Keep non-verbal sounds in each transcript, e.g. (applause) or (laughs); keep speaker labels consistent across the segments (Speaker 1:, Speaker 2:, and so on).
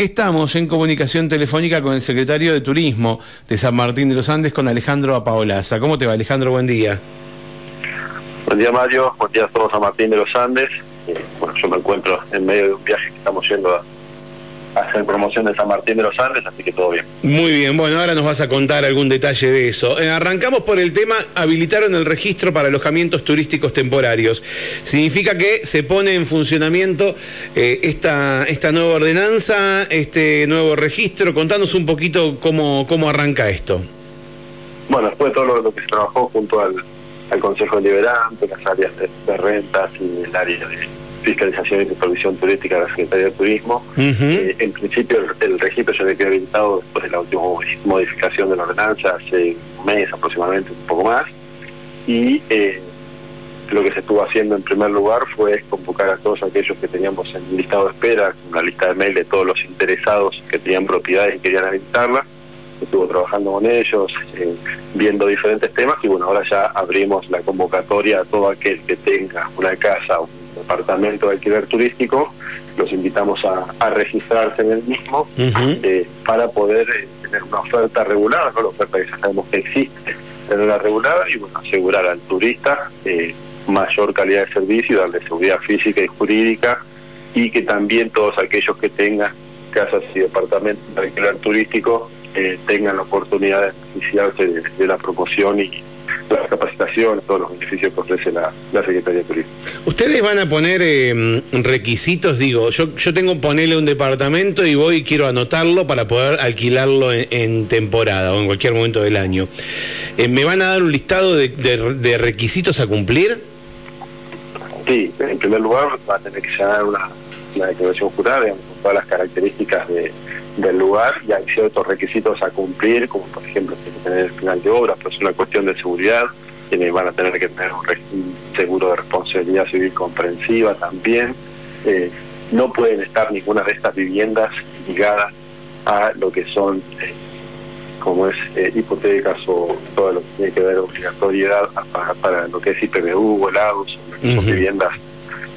Speaker 1: Estamos en comunicación telefónica con el secretario de Turismo de San Martín de los Andes, con Alejandro Apaolaza. ¿Cómo te va, Alejandro? Buen día.
Speaker 2: Buen día, Mario. Buen día a todos San Martín de los Andes. Eh, bueno, yo me encuentro en medio de un viaje que estamos yendo a hacer promoción de San Martín de los Andes, así que todo bien.
Speaker 1: Muy bien, bueno, ahora nos vas a contar algún detalle de eso. Eh, arrancamos por el tema, habilitaron el registro para alojamientos turísticos temporarios. Significa que se pone en funcionamiento eh, esta, esta nueva ordenanza, este nuevo registro. Contanos un poquito cómo, cómo arranca esto.
Speaker 2: Bueno, después de todo lo, que se trabajó junto al, Consejo Deliberante, las áreas de rentas y el área de fiscalización y supervisión turística de la Secretaría de Turismo. Eh, en principio el, registro ya había quedado habilitado después de la última modificación de la ordenanza, hace un mes aproximadamente, un poco más. Y eh, lo que se estuvo haciendo en primer lugar fue convocar a todos aquellos que teníamos en listado de espera, una lista de mail de todos los interesados que tenían propiedades y querían habilitarla. Estuvo trabajando con ellos, eh, viendo diferentes temas y bueno, ahora ya abrimos la convocatoria a todo aquel que tenga una casa, un departamento de alquiler turístico, los invitamos a, registrarse en el mismo eh, para poder eh, tener una oferta regulada, ¿no? la oferta que ya sabemos que existe, tenerla regulada y bueno, asegurar al turista eh, mayor calidad de servicio y darle seguridad física y jurídica y que también todos aquellos que tengan casas y departamentos de alquiler turístico tengan la oportunidad de beneficiarse de la promoción y, las capacitaciones, todos los beneficios que ofrece la, Secretaría de Turismo.
Speaker 1: ¿Ustedes van a poner eh, requisitos? Digo, yo, yo tengo que ponerle un departamento y voy y quiero anotarlo para poder alquilarlo en, temporada o en cualquier momento del año. Eh, ¿Me van a dar un listado de, de, requisitos a cumplir?
Speaker 2: Sí, en primer lugar va a tener que llenar una, una declaración jurada, con todas las características de del lugar y hay ciertos requisitos a cumplir, como por ejemplo tiene que tener el final de obra, pues es una cuestión de seguridad, tiene, van a tener que tener un, seguro de responsabilidad civil comprensiva también. Eh, no pueden estar ninguna de estas viviendas ligadas a lo que son, eh, como es eh, hipotecas o todo lo que tiene que ver obligatoriedad para, lo que es IPVU, volados, uh viviendas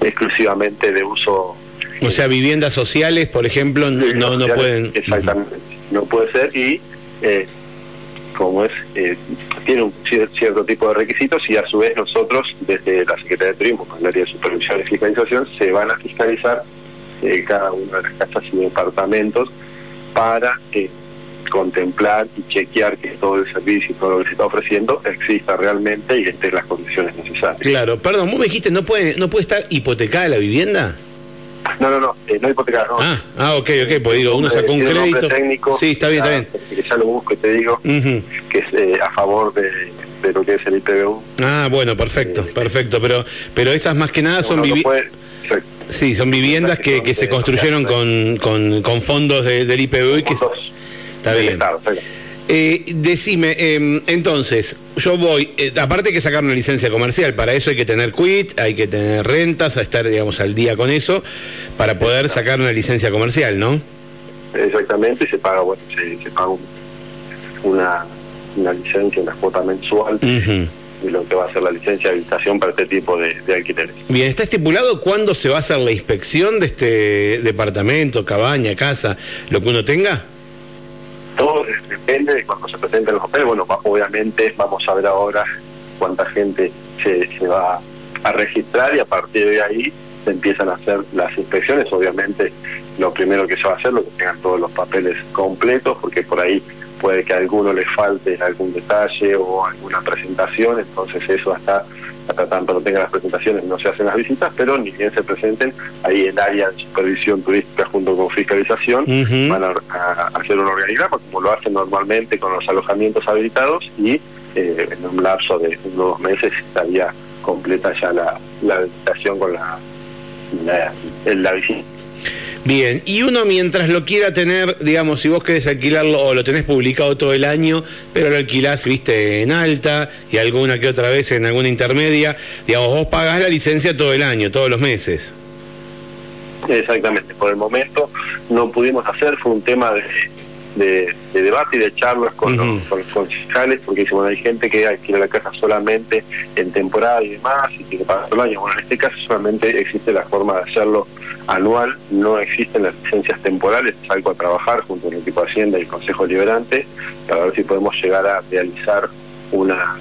Speaker 2: exclusivamente de uso
Speaker 1: o sea, viviendas sociales, por ejemplo, no, no pueden...
Speaker 2: Exactamente, no puede ser y eh, como es, eh, tiene un cierto tipo de requisitos y a su vez nosotros desde la Secretaría de Turismo, con el área de supervisión y fiscalización, se van a fiscalizar eh, cada una de las casas y departamentos para contemplar y chequear que todo el servicio y todo lo que se está ofreciendo exista realmente y esté en las condiciones necesarias.
Speaker 1: Claro, perdón, vos me dijiste, ¿no puede, no puede estar hipotecada la vivienda?
Speaker 2: No, no, no, eh, no hipotecar, no.
Speaker 1: Ah, ah, ok, ok, pues digo, uno sacó un crédito.
Speaker 2: Técnico,
Speaker 1: sí, está bien, está bien.
Speaker 2: Que ya lo busco y te digo que es eh, a favor de, de, lo que es el IPVU.
Speaker 1: Ah, bueno, perfecto, eh, perfecto, pero pero esas más que nada son viviendas. Sí, son viviendas que, que se construyeron con, con, con fondos de, del IPVU y que... Está bien. Está bien. Eh, decime, em, entonces, yo voy, eh, aparte hay que sacar una licencia comercial, para eso hay que tener quit, hay que tener rentas, a estar, digamos, al día con eso, para poder sacar una licencia comercial, ¿no?
Speaker 2: Exactamente, se paga, bueno, se, paga una, una licencia, una cuota mensual. Y lo que va a ser la licencia de habitación para este tipo de, de alquileres.
Speaker 1: Bien, ¿está estipulado cuándo se va a hacer la inspección de este departamento, cabaña, casa, lo que uno tenga?
Speaker 2: todo depende de cuando se presenten los papeles. Bueno, obviamente vamos a ver ahora cuánta gente se, se va a registrar y a partir de ahí se empiezan a hacer las inspecciones. Obviamente lo primero que se va a hacer es que tengan todos los papeles completos, porque por ahí puede que a alguno le falte algún detalle o alguna presentación, entonces eso hasta hasta tanto no tengan las presentaciones no se hacen las visitas, pero ni bien se presenten, ahí el área de supervisión turística junto con fiscalización van a, hacer un organigrama como lo hacen normalmente con los alojamientos habilitados y eh, en un lapso de unos dos meses estaría completa ya la, la con la, la, la visita.
Speaker 1: Bien, y uno mientras lo quiera tener, digamos, si vos querés alquilarlo o lo tenés publicado todo el año, pero lo alquilás, viste, en alta y alguna que otra vez en alguna intermedia, digamos, vos pagás la licencia todo el año, todos los meses.
Speaker 2: Exactamente, por el momento no pudimos hacer, fue un tema de, debate y de charlas con, los, concejales, porque bueno, hay gente que alquila la casa solamente en temporada y demás, y tiene que pagar todo el año. Bueno, en este caso solamente existe la forma de hacerlo anual, no existen las licencias temporales, es algo a trabajar junto con el equipo de Hacienda y el Consejo Liberante para ver si podemos llegar a realizar una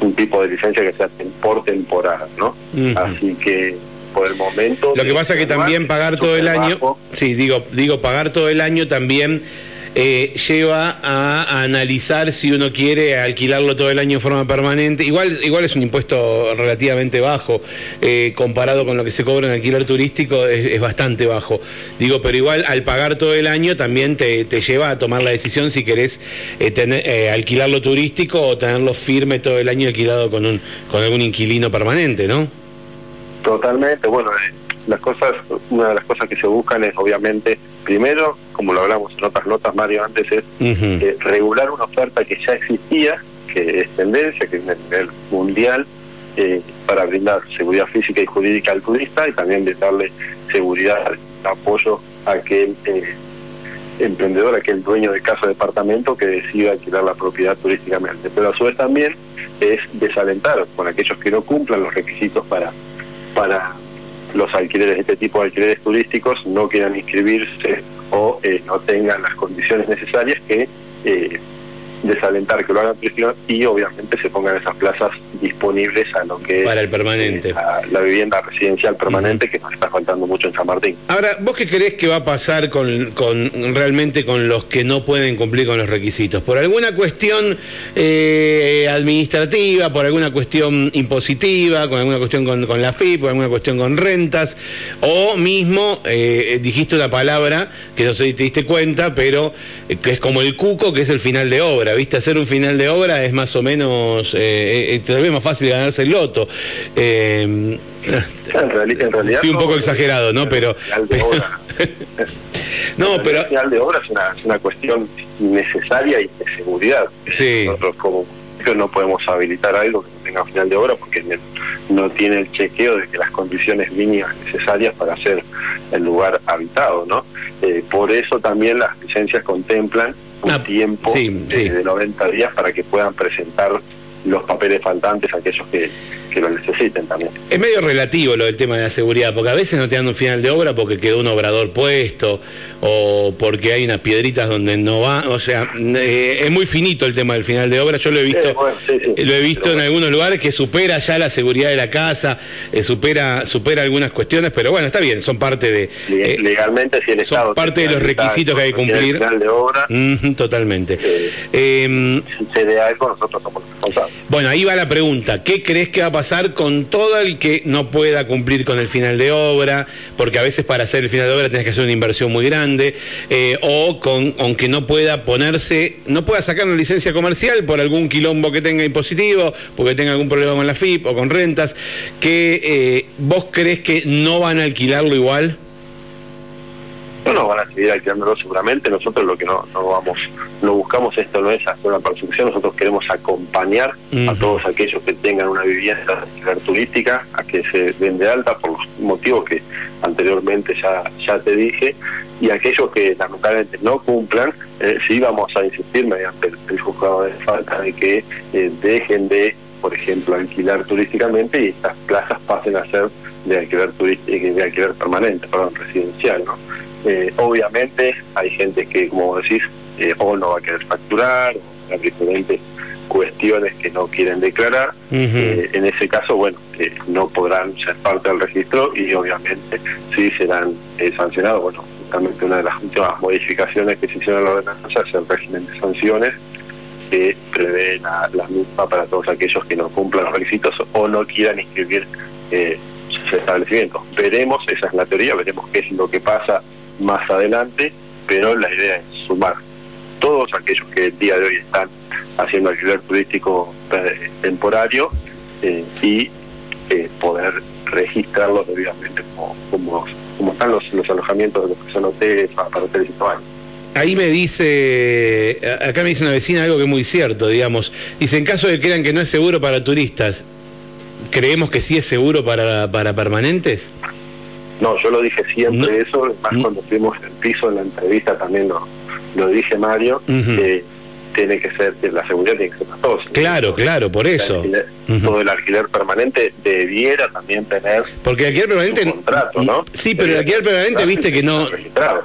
Speaker 2: un tipo de licencia que sea por temporada, ¿no? Así que por el momento.
Speaker 1: Lo que pasa es que también pagar todo el año, sí, digo, digo pagar todo el año también eh, lleva a, analizar si uno quiere alquilarlo todo el año en forma permanente. Igual, igual es un impuesto relativamente bajo, eh, comparado con lo que se cobra en alquiler turístico, es, bastante bajo. Digo, pero igual al pagar todo el año también te, lleva a tomar la decisión si querés eh, tener, alquilarlo turístico o tenerlo firme todo el año alquilado con, un, con algún inquilino permanente, ¿no?
Speaker 2: Totalmente, bueno, las cosas, una de las cosas que se buscan es obviamente, primero, como lo hablamos en otras notas, Mario, antes, es eh, regular una oferta que ya existía, que es tendencia, que es a nivel mundial, eh, para brindar seguridad física y jurídica al turista y también de darle seguridad, apoyo a aquel eh, emprendedor, a aquel dueño de casa o departamento que decida alquilar la propiedad turísticamente. Pero a su vez también es desalentar con aquellos que no cumplan los requisitos para, para los alquileres, este tipo de alquileres turísticos, no quieran inscribirse o eh, no tengan las condiciones necesarias que eh, desalentar que lo hagan prisión y obviamente se pongan esas plazas disponibles a lo que
Speaker 1: para el permanente.
Speaker 2: la vivienda residencial permanente que nos está faltando mucho en San Martín.
Speaker 1: Ahora vos qué crees que va a pasar con, con realmente con los que no pueden cumplir con los requisitos por alguna cuestión eh, administrativa por alguna cuestión impositiva con alguna cuestión con, con, la FIP por alguna cuestión con rentas o mismo eh, dijiste una palabra que no sé si te diste cuenta pero eh, que es como el cuco que es el final de obra ¿viste? Hacer un final de obra es más o menos, eh, eh tal vez más fácil ganarse el loto.
Speaker 2: Eh, en, realidad,
Speaker 1: un poco exagerado, ¿no? Pero, (laughs)
Speaker 2: no, pero el final de obra es una, es una cuestión necesaria y de seguridad.
Speaker 1: Sí.
Speaker 2: Nosotros como no podemos habilitar algo que no tenga final de obra porque no tiene el chequeo de que las condiciones mínimas necesarias para hacer el lugar habitado, ¿no? Eh, por eso también las licencias contemplan un ah, tiempo de 90 días para que puedan presentar los papeles faltantes a aquellos que, que lo necesiten también.
Speaker 1: Es medio relativo lo del tema de la seguridad, porque a veces no te dan un final de obra porque quedó un obrador puesto o porque hay unas piedritas donde no va, o sea, eh, es muy finito el tema del final de obra, yo lo he visto, lo he visto en algunos lugares que supera ya la seguridad de la casa, eh, supera supera algunas cuestiones, pero bueno, está bien, son parte de
Speaker 2: eh, legalmente si el
Speaker 1: son
Speaker 2: Estado
Speaker 1: parte de los requisitos que hay que cumplir.
Speaker 2: Final de obra,
Speaker 1: totalmente.
Speaker 2: Eh, si se de algo nosotros somos responsables.
Speaker 1: Bueno, ahí va la pregunta, ¿qué crees que va a pasar con todo el que no pueda cumplir con el final de obra? Porque a veces para hacer el final de obra tienes que hacer una inversión muy grande eh, o con, aunque no pueda ponerse, no pueda sacar una licencia comercial por algún quilombo que tenga impositivo, porque tenga algún problema con la FIP o con rentas, que eh, vos crees que no van a alquilarlo igual?
Speaker 2: No, no, van a seguir alquilándolo seguramente. Nosotros lo que no, no vamos, no buscamos esto no es hacer una persecución, nosotros queremos acompañar a todos aquellos que tengan una vivienda turística a que se den de alta por los motivos que anteriormente ya, ya te dije y aquellos que lamentablemente no cumplan, eh, sí vamos a insistir mediante el, juzgado de falta de que eh, dejen de, por ejemplo, alquilar turísticamente y estas plazas pasen a ser de alquiler de alquiler permanente, perdón, residencial, ¿no? Eh, obviamente hay gente que, como decís, o no va a querer facturar, o hay diferentes cuestiones que no quieren declarar. en ese caso, bueno, no podrán ser parte del registro y obviamente sí serán sancionados. Bueno, una de las últimas modificaciones que se hicieron en la ordenanza es el régimen de sanciones que prevé la, misma para todos aquellos que no cumplan los requisitos o no quieran inscribir eh, sus establecimientos. Veremos, esa es la teoría, veremos qué es lo que pasa más adelante, pero la idea es sumar todos aquellos que el día de hoy están haciendo alquiler turístico eh, temporario eh, y eh, poder registrarlos debidamente como, como están los, los alojamientos de los que son hoteles para, hoteles y.
Speaker 1: Ahí me dice, acá me dice una vecina algo que es muy cierto, digamos. Dice, en caso de que crean que no es seguro para turistas, ¿creemos que sí es seguro para, para permanentes?
Speaker 2: No, yo lo dije siempre eso, más cuando fuimos en el piso en la entrevista también lo, lo dije Mario, tiene que ser, la seguridad tiene que ser para todos.
Speaker 1: Claro, claro, por eso.
Speaker 2: Todo el alquiler permanente debiera también tener
Speaker 1: Porque el alquiler permanente
Speaker 2: contrato, ¿no?
Speaker 1: Sí, pero el alquiler permanente, viste que no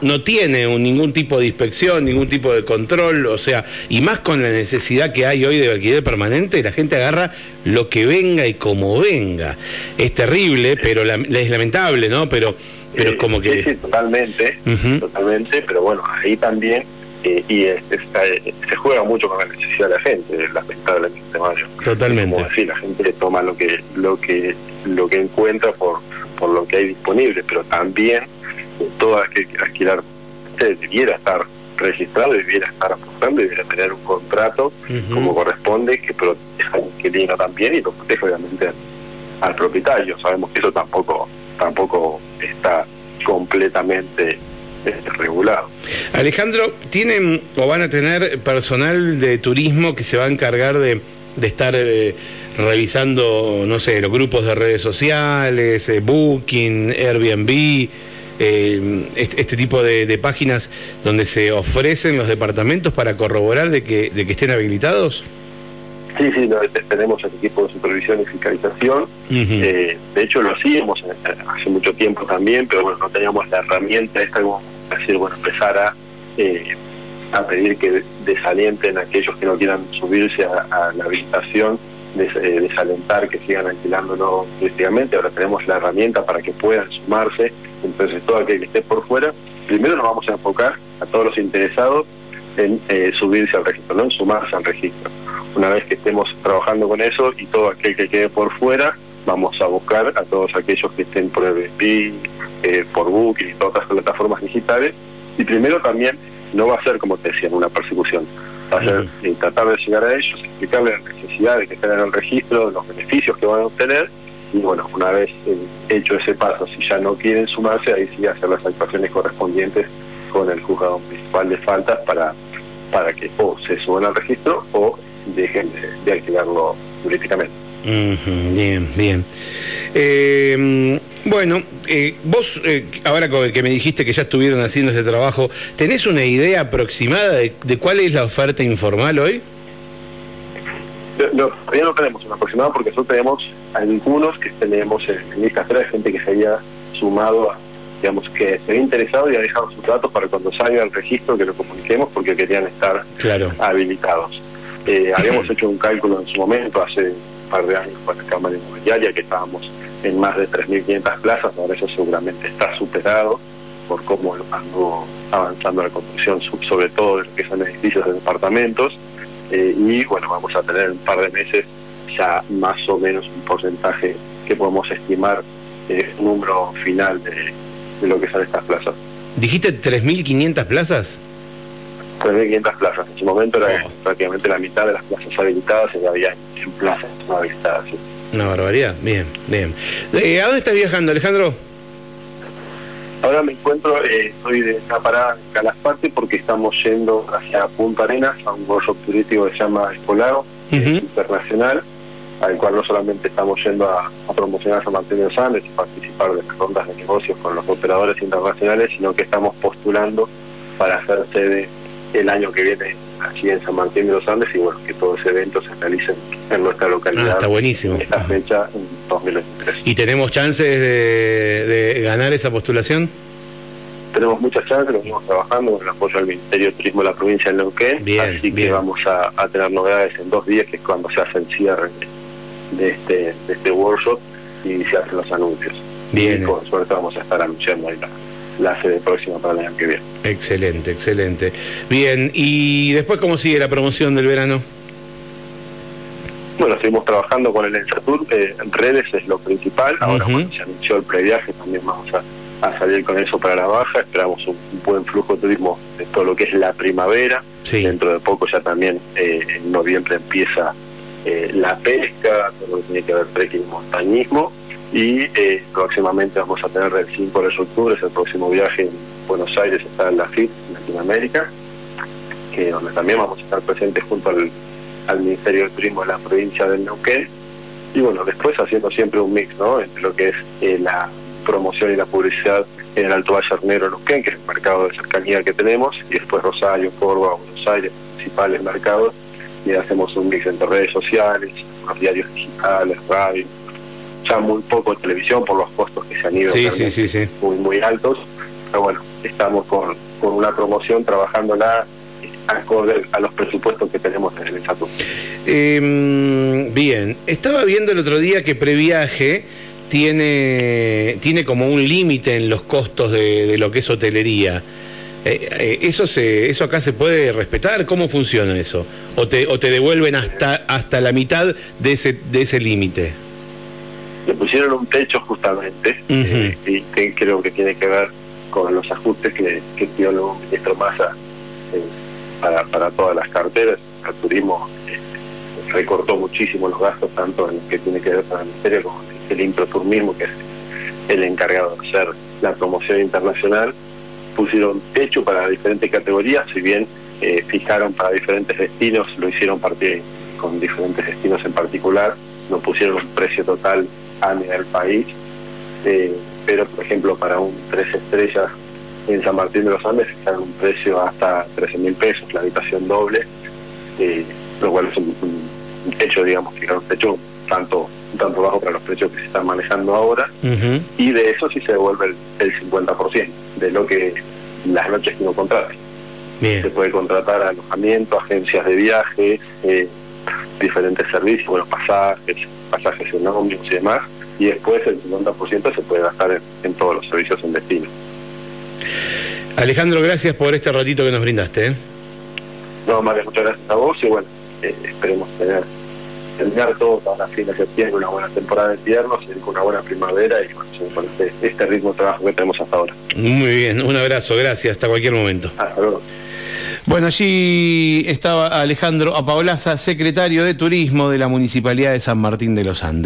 Speaker 1: no tiene ningún tipo de inspección, ningún tipo de control, o sea, y más con la necesidad que hay hoy de alquiler permanente, la gente agarra lo que venga y como venga. Es terrible, pero es lamentable, ¿no? Pero pero como que
Speaker 2: sí, totalmente, totalmente, pero bueno, ahí también eh, y se juega mucho con la necesidad de la gente, lamentablemente, Mario.
Speaker 1: Totalmente.
Speaker 2: Como decir, la gente toma lo que lo que lo que encuentra por por lo que hay disponible, pero también eh, todo aquel que alquilar debiera estar registrado, debiera estar apostando, debiera tener un contrato como corresponde que proteja al inquilino también y lo protege obviamente al propietario. Sabemos que eso tampoco tampoco está completamente regulado.
Speaker 1: Alejandro, ¿tienen o van a tener personal de turismo que se va a encargar de, de estar eh, revisando, no sé, los grupos de redes sociales, eh, Booking, Airbnb, eh, este, tipo de, páginas donde se ofrecen los departamentos para corroborar de que, de que estén habilitados?
Speaker 2: Sí, sí, tenemos el equipo de supervisión y fiscalización. de hecho, lo hacíamos hace mucho tiempo también, pero bueno, no teníamos la herramienta esta como decir, bueno, empezar a, eh, a pedir que desalienten a aquellos que no quieran subirse a, la habilitación, eh, desalentar que sigan alquilándolo turísticamente. Ahora tenemos la herramienta para que puedan sumarse. Entonces, todo aquel que esté por fuera, primero nos vamos a enfocar a todos los interesados en eh, subirse al registro, no en sumarse al registro. Una vez que estemos trabajando con eso y todo aquel que quede por fuera, vamos a buscar a todos aquellos que estén por Airbnb, eh, por Booking y todas las plataformas digitales. Y primero también no va a ser, como te decía, una persecución. Va a ser eh, tratar de llegar a ellos, explicarles la necesidad de que estén en el registro, los beneficios que van a obtener. Y bueno, una vez eh, hecho ese paso, si ya no quieren sumarse, ahí sí hacer las actuaciones correspondientes con el juzgado municipal de faltas para, para que o se suban al registro o dejen de, de alquilarlo
Speaker 1: bien, bien. Eh, bueno, eh, vos, eh, ahora que me dijiste que ya estuvieron haciendo este trabajo, ¿tenés una idea aproximada de, cuál es la oferta informal hoy?
Speaker 2: No, todavía no tenemos una aproximada porque nosotros tenemos algunos que tenemos en lista de gente que se había sumado digamos, que se había interesado y ha dejado sus datos para cuando salga el registro que lo comuniquemos porque querían estar habilitados. habíamos hecho un cálculo en su momento, hace de años con la Cámara Inmobiliaria, que estábamos en más de 3.500 plazas, ahora eso seguramente está superado por cómo ando avanzando la construcción, sobre todo en lo que son edificios de departamentos, eh, y bueno, vamos a tener un par de meses ya más o menos un porcentaje que podemos estimar eh, un número final de, lo que son estas plazas.
Speaker 1: ¿Dijiste 3.500 plazas?
Speaker 2: 3.500 plazas. En su momento era prácticamente la mitad de las plazas habilitadas y había en plazas no habilitadas.
Speaker 1: Una barbaridad. Bien, bien. Eh, ¿A dónde estás viajando, Alejandro?
Speaker 2: Ahora me encuentro, eh, estoy de esta parada en Calaspate porque estamos yendo hacia Punta Arenas a un workshop turístico que se llama Espolago, internacional, al cual no solamente estamos yendo a, promocionar San Martín de Andes y participar de las rondas de negocios con los operadores internacionales, sino que estamos postulando para hacer sede el año que viene aquí en San Martín de los Andes y bueno, que todo ese evento se realice en nuestra localidad.
Speaker 1: Ah, está buenísimo.
Speaker 2: esta fecha en 2023.
Speaker 1: ¿Y tenemos chances de, ganar esa postulación?
Speaker 2: Tenemos muchas chances, lo venimos trabajando con el apoyo del Ministerio de Turismo de la provincia de Neuquén, así que vamos a, tener novedades en dos días, que es cuando se hace el cierre de este, de este workshop y se hacen los anuncios.
Speaker 1: Bien.
Speaker 2: Y con suerte vamos a estar anunciando ahí la, sede próxima para el año que viene.
Speaker 1: Excelente, excelente. Bien, ¿y después cómo sigue la promoción del verano?
Speaker 2: Bueno, seguimos trabajando con el Ensatur, eh, en redes es lo principal, ahora se anunció el previaje, también vamos a, salir con eso para la baja, esperamos un, buen flujo de turismo de todo lo que es la primavera, dentro de poco ya también eh, en noviembre empieza eh, la pesca, todo lo que tiene que ver trekking y montañismo, y eh, próximamente vamos a tener el 5 de octubre, el próximo viaje en Buenos Aires, está en la FIT, Latinoamérica, que donde también vamos a estar presentes junto al, Ministerio de Turismo de la provincia del Neuquén, y bueno, después haciendo siempre un mix, ¿no?, entre lo que es eh, la promoción y la publicidad en el Alto Valle Arnero Neuquén, que es el mercado de cercanía que tenemos, y después Rosario, Córdoba, Buenos Aires, principales mercados y hacemos un mix entre redes sociales, los diarios digitales, radio, ya muy poco televisión por los costos que se han ido muy muy altos, pero bueno, estamos con, con una promoción trabajándola acorde a los presupuestos que tenemos en el estatuto.
Speaker 1: Em, bien, estaba viendo el otro día que Previaje tiene, tiene como un límite en los costos de, lo que es hotelería. Eh, eh, eso se, eso acá se puede respetar. ¿Cómo funciona eso? ¿O te, o te devuelven hasta hasta la mitad de ese de ese límite?
Speaker 2: Le pusieron un techo justamente eh, y creo que tiene que ver con los ajustes que, que dio el ministro Massa para, para todas las carteras. El turismo recortó muchísimo los gastos, tanto en lo que tiene que ver con el ministerio como el Improturismo, que es el encargado de hacer la promoción internacional, pusieron techo para diferentes categorías, si bien eh, fijaron para diferentes destinos, lo hicieron partir con diferentes destinos en particular, no pusieron un precio total a nivel país, eh, pero por ejemplo para un tres estrellas en San Martín de los Andes fijaron un precio hasta 13 mil pesos, la habitación doble, eh, lo cual es un, techo, digamos, fijaron un techo tanto tanto bajo para los precios que se están manejando ahora, y de eso sí se devuelve el, 50% de lo que las noches que uno contrate. Se puede contratar alojamiento, agencias de viaje, eh, diferentes servicios, bueno, pasajes, pasajes en ómnibus y demás, y después el 50% se puede gastar en, todos los servicios en destino.
Speaker 1: Alejandro, gracias por este ratito que nos brindaste. ¿eh?
Speaker 2: No, María, muchas gracias a vos y bueno, eh, esperemos tener terminar todo para fin de septiembre, una buena temporada de invierno, una buena primavera y bueno, este, este, ritmo de trabajo que tenemos hasta ahora.
Speaker 1: Muy bien, un abrazo, gracias, hasta cualquier momento. Hasta luego. Bueno, allí estaba Alejandro Apaolaza, secretario de Turismo de la Municipalidad de San Martín de los Andes.